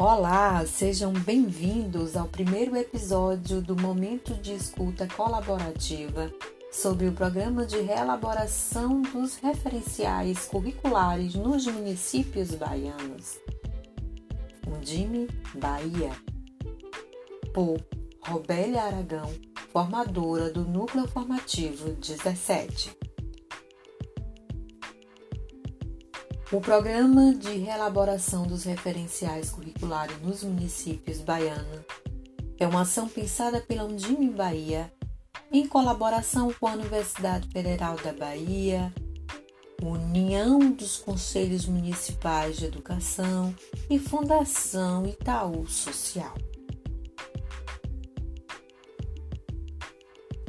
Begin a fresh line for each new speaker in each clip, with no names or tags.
Olá, sejam bem-vindos ao primeiro episódio do Momento de Escuta Colaborativa sobre o Programa de Reelaboração dos Referenciais Curriculares nos Municípios Baianos. Undime, Bahia. Por Robélia Aragão, formadora do Núcleo Formativo 17. O Programa de Reelaboração dos Referenciais Curriculares nos Municípios Baianos é uma ação pensada pela Undime Bahia em colaboração com a Universidade Federal da Bahia, União dos Conselhos Municipais de Educação e Fundação Itaú Social.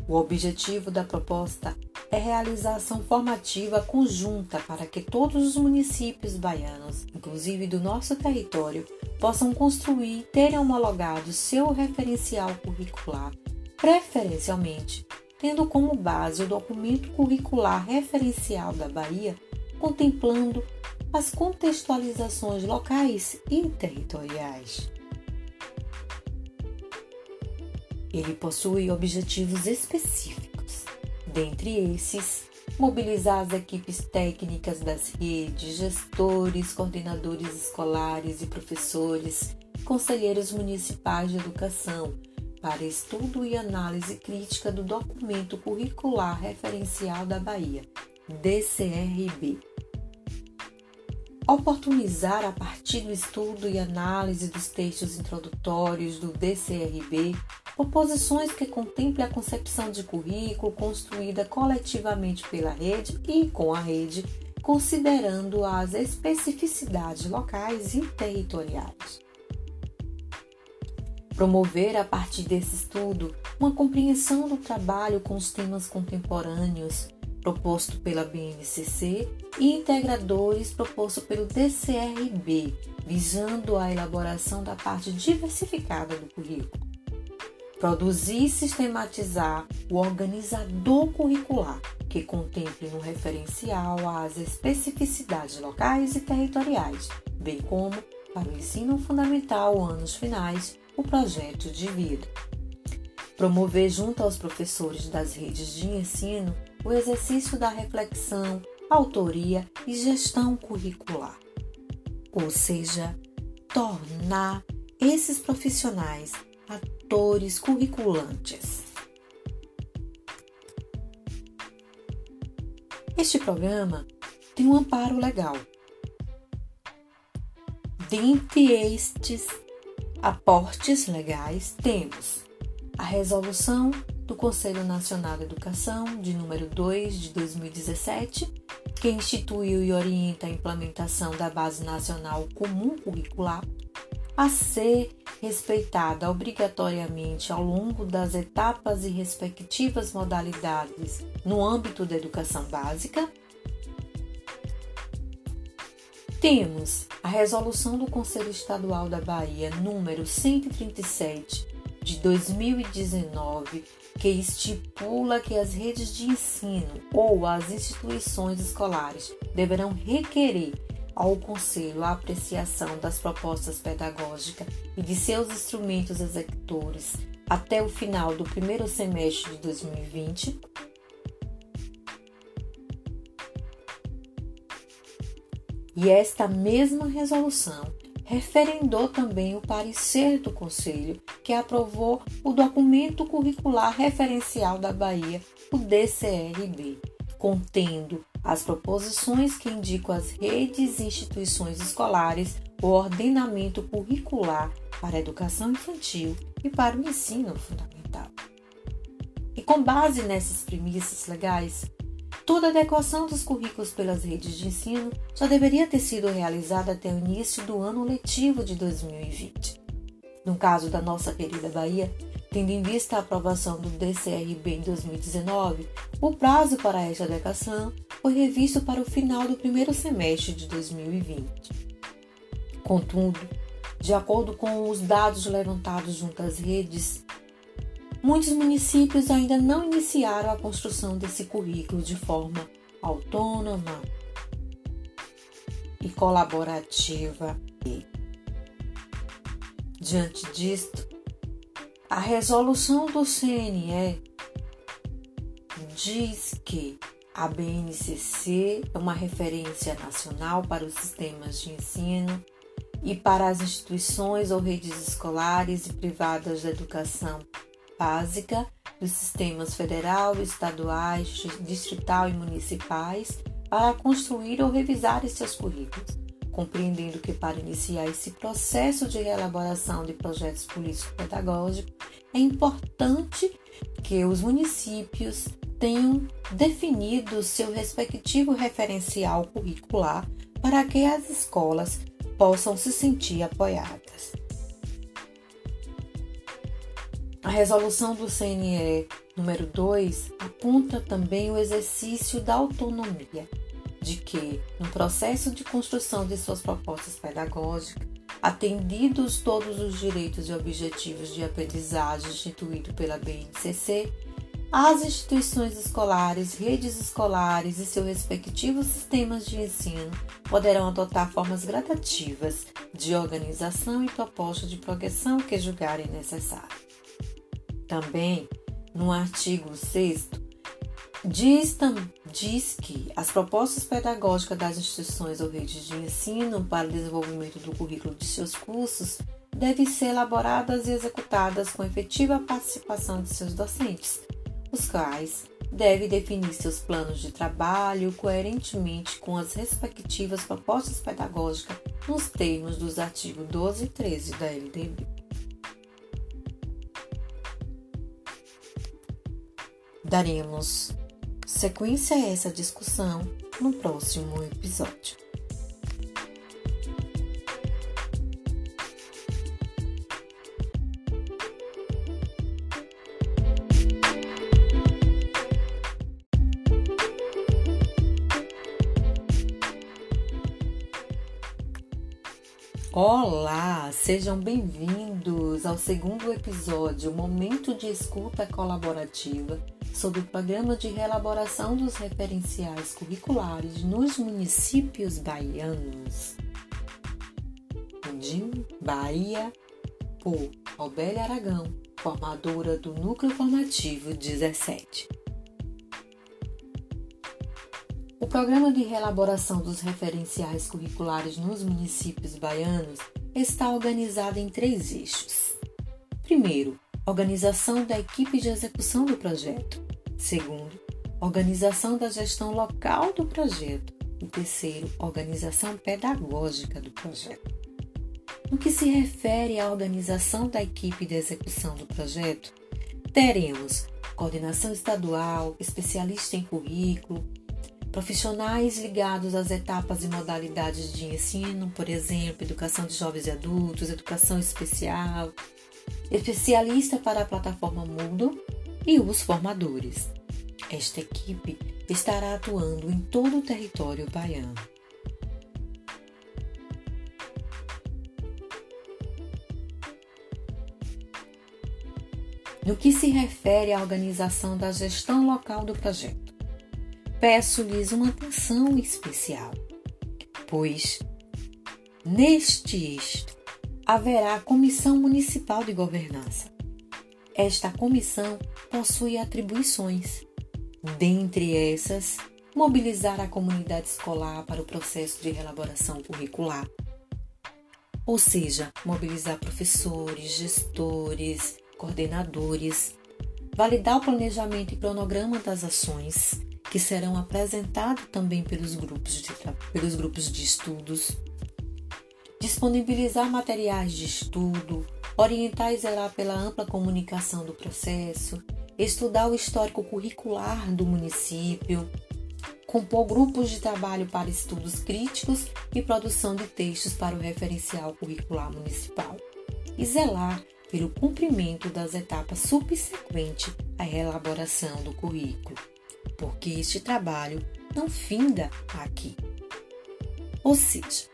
O objetivo da proposta é realizar ação formativa conjunta para que todos os municípios baianos, inclusive do nosso território, possam construir e terem homologado seu referencial curricular, preferencialmente tendo como base o documento curricular referencial da Bahia, contemplando as contextualizações locais e territoriais. Ele possui objetivos específicos, dentre esses, mobilizar as equipes técnicas das redes, gestores, coordenadores escolares e professores, conselheiros municipais de educação, para estudo e análise crítica do documento curricular referencial da Bahia, DCRB. Oportunizar, a partir do estudo e análise dos textos introdutórios do DCRB, proposições que contemplem a concepção de currículo construída coletivamente pela rede e com a rede, considerando as especificidades locais e territoriais. Promover, a partir desse estudo, uma compreensão do trabalho com os temas contemporâneos proposto pela BNCC e integradores proposto pelo DCRB, visando a elaboração da parte diversificada do currículo. Produzir e sistematizar o organizador curricular, que contemple no referencial as especificidades locais e territoriais, bem como, para o ensino fundamental anos finais, o projeto de vida. Promover junto aos professores das redes de ensino o exercício da reflexão, autoria e gestão curricular. Ou seja, tornar esses profissionais atores curriculantes. Este programa tem um amparo legal. Dentre estes aportes legais, temos a resolução do Conselho Nacional de Educação, de número 2 de 2017, que instituiu e orienta a implementação da Base Nacional Comum Curricular, a ser respeitada obrigatoriamente ao longo das etapas e respectivas modalidades no âmbito da educação básica, temos a resolução do Conselho Estadual da Bahia, número 137 de 2019, que estipula que as redes de ensino ou as instituições escolares deverão requerer ao Conselho a apreciação das propostas pedagógicas e de seus instrumentos executores até o final do primeiro semestre de 2020 E esta mesma resolução referendou também o parecer do Conselho, que aprovou o documento curricular referencial da Bahia, o DCRB, contendo as proposições que indicam as redes e instituições escolares o ordenamento curricular para a educação infantil e para o ensino fundamental. E com base nessas premissas legais, Toda a adequação dos currículos pelas redes de ensino já deveria ter sido realizada até o início do ano letivo de 2020. No caso da nossa querida Bahia, tendo em vista a aprovação do DCRB em 2019, o prazo para esta adequação foi revisto para o final do primeiro semestre de 2020. Contudo, de acordo com os dados levantados junto às redes muitos municípios ainda não iniciaram a construção desse currículo de forma autônoma e colaborativa. Diante disto, a resolução do CNE diz que a BNCC é uma referência nacional para os sistemas de ensino e para as instituições ou redes escolares e privadas de educação básica dos sistemas federal, estaduais, distrital e municipais para construir ou revisar seus currículos, compreendendo que para iniciar esse processo de elaboração de projetos político-pedagógicos é importante que os municípios tenham definido seu respectivo referencial curricular para que as escolas possam se sentir apoiadas. A resolução do CNE número 2 aponta também o exercício da autonomia, de que, no processo de construção de suas propostas pedagógicas, atendidos todos os direitos e objetivos de aprendizagem instituído pela BNCC, as instituições escolares, redes escolares e seus respectivos sistemas de ensino poderão adotar formas gradativas de organização e proposta de progressão que julgarem necessário. Também, no artigo 6 diz, diz que as propostas pedagógicas das instituições ou redes de ensino para o desenvolvimento do currículo de seus cursos devem ser elaboradas e executadas com efetiva participação de seus docentes os quais devem definir seus planos de trabalho coerentemente com as respectivas propostas pedagógicas nos termos dos artigos 12 e 13 da LDB. Daremos sequência a essa discussão no próximo episódio. Olá, sejam bem-vindos ao segundo episódio Momento de Escuta Colaborativa sobre o Programa de Reelaboração dos Referenciais Curriculares nos Municípios Baianos. De Bahia, por Obélia Aragão, formadora do Núcleo Formativo 17. programa de reelaboração dos referenciais curriculares nos municípios baianos está organizado em três eixos. Primeiro, organização da equipe de execução do projeto. Segundo, organização da gestão local do projeto. E terceiro, organização pedagógica do projeto. No que se refere à organização da equipe de execução do projeto, teremos coordenação estadual, especialista em currículo, Profissionais ligados às etapas e modalidades de ensino, por exemplo, educação de jovens e adultos, educação especial, especialista para a plataforma Moodle e os formadores. Esta equipe estará atuando em todo o território baiano. No que se refere à organização da gestão local do projeto, peço-lhes uma atenção especial, pois neste eixo haverá Comissão Municipal de Governança. Esta comissão possui atribuições, dentre essas, mobilizar a comunidade escolar para o processo de elaboração curricular, ou seja, mobilizar professores, gestores, coordenadores, validar o planejamento e cronograma das ações, que serão apresentados também pelos grupos de, pelos grupos de estudos, disponibilizar materiais de estudo, orientar e zelar pela ampla comunicação do processo, estudar o histórico curricular do município, compor grupos de trabalho para estudos críticos e produção de textos para o referencial curricular municipal e zelar pelo cumprimento das etapas subsequentes à elaboração do currículo porque este trabalho não finda aqui. Ou seja,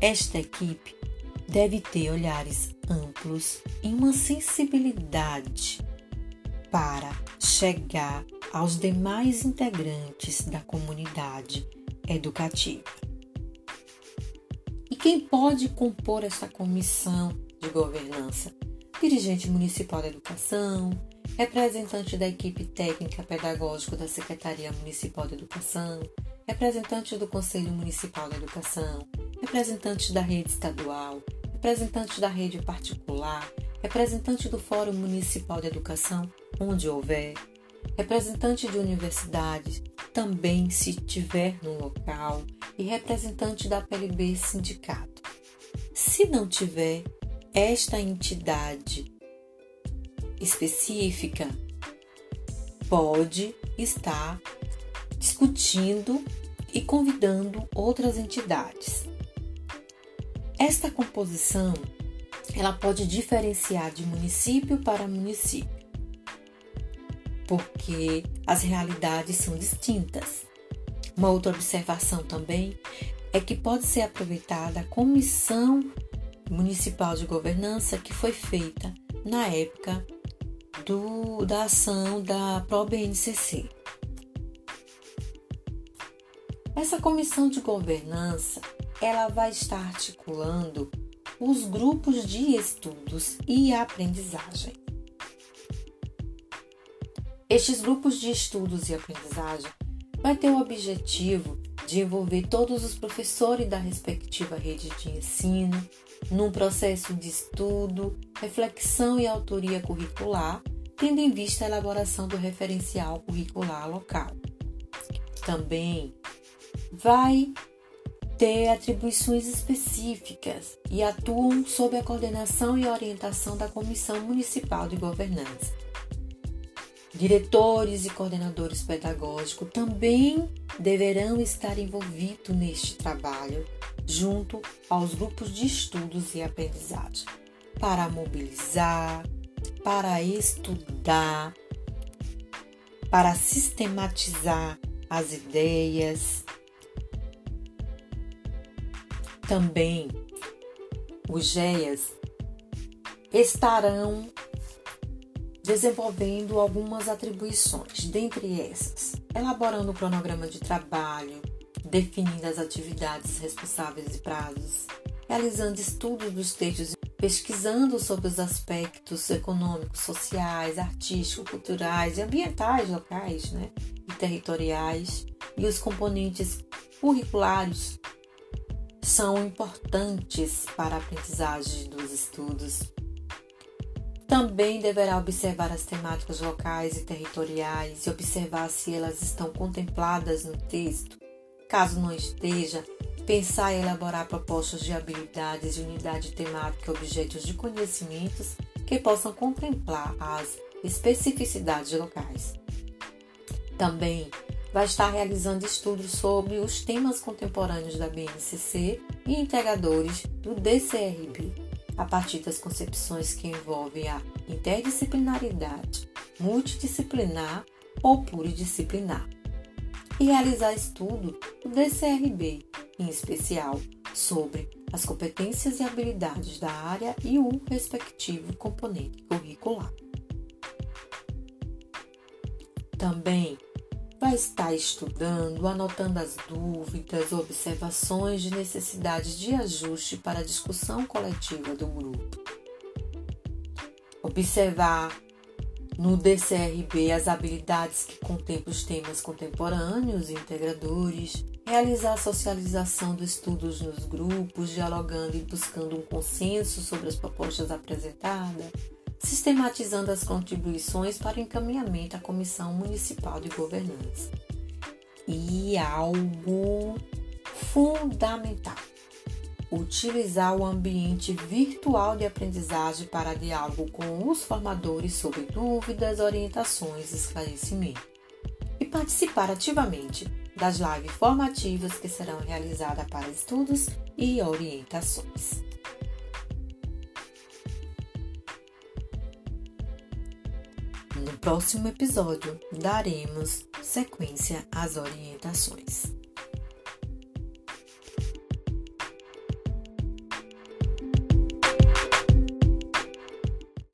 esta equipe deve ter olhares amplos e uma sensibilidade para chegar aos demais integrantes da comunidade educativa. E quem pode compor essa comissão de governança, dirigente municipal da educação, representante da equipe técnica pedagógica da Secretaria Municipal da Educação, representante do Conselho Municipal da Educação, representante da rede estadual, representante da rede particular, representante do Fórum Municipal de Educação, onde houver, representante de universidades, também se tiver no local, e representante da PLB sindicato. Se não tiver esta entidade específica, pode estar discutindo e convidando outras entidades. Esta composição ela pode diferenciar de município para município, porque as realidades são distintas. Uma outra observação também é que pode ser aproveitada a comissão municipal de governança que foi feita na época do, da ação da ProBNCC. Essa comissão de governança ela vai estar articulando os grupos de estudos e aprendizagem. Estes grupos de estudos e aprendizagem vai ter o objetivo de envolver todos os professores da respectiva rede de ensino num processo de estudo, reflexão e autoria curricular, tendo em vista a elaboração do referencial curricular local. Também vai ter atribuições específicas e atuam sob a coordenação e orientação da Comissão Municipal de Governança. Diretores e coordenadores pedagógicos também deverão estar envolvidos neste trabalho, junto aos grupos de estudos e aprendizagem, para mobilizar, para estudar, para sistematizar as ideias, também os GEAs estarão desenvolvendo algumas atribuições, dentre essas, elaborando o cronograma de trabalho, definindo as atividades responsáveis e prazos, realizando estudos dos textos, pesquisando sobre os aspectos econômicos, sociais, artísticos, culturais e ambientais locais né, e territoriais e os componentes curriculares são importantes para a aprendizagem dos estudos. Também deverá observar as temáticas locais e territoriais e observar se elas estão contempladas no texto. Caso não esteja, pensar e elaborar propostas de habilidades de unidade temática e objetos de conhecimentos que possam contemplar as especificidades locais. Também vai estar realizando estudos sobre os temas contemporâneos da BNCC e integradores do DCRB, a partir das concepções que envolvem a interdisciplinaridade, multidisciplinar ou pluridisciplinar, e realizar estudo do DCRB, em especial sobre as competências e habilidades da área e o respectivo componente curricular. Também vai estar estudando, anotando as dúvidas, observações de necessidades de ajuste para a discussão coletiva do grupo. Observar no DCRB as habilidades que contemplam os temas contemporâneos e integradores, realizar a socialização dos estudos nos grupos, dialogando e buscando um consenso sobre as propostas apresentadas, sistematizando as contribuições para o encaminhamento à Comissão Municipal de Governança. E algo fundamental: utilizar o ambiente virtual de aprendizagem para diálogo com os formadores sobre dúvidas, orientações e esclarecimentos. E participar ativamente das lives formativas que serão realizadas para estudos e orientações. Próximo episódio, daremos sequência às orientações.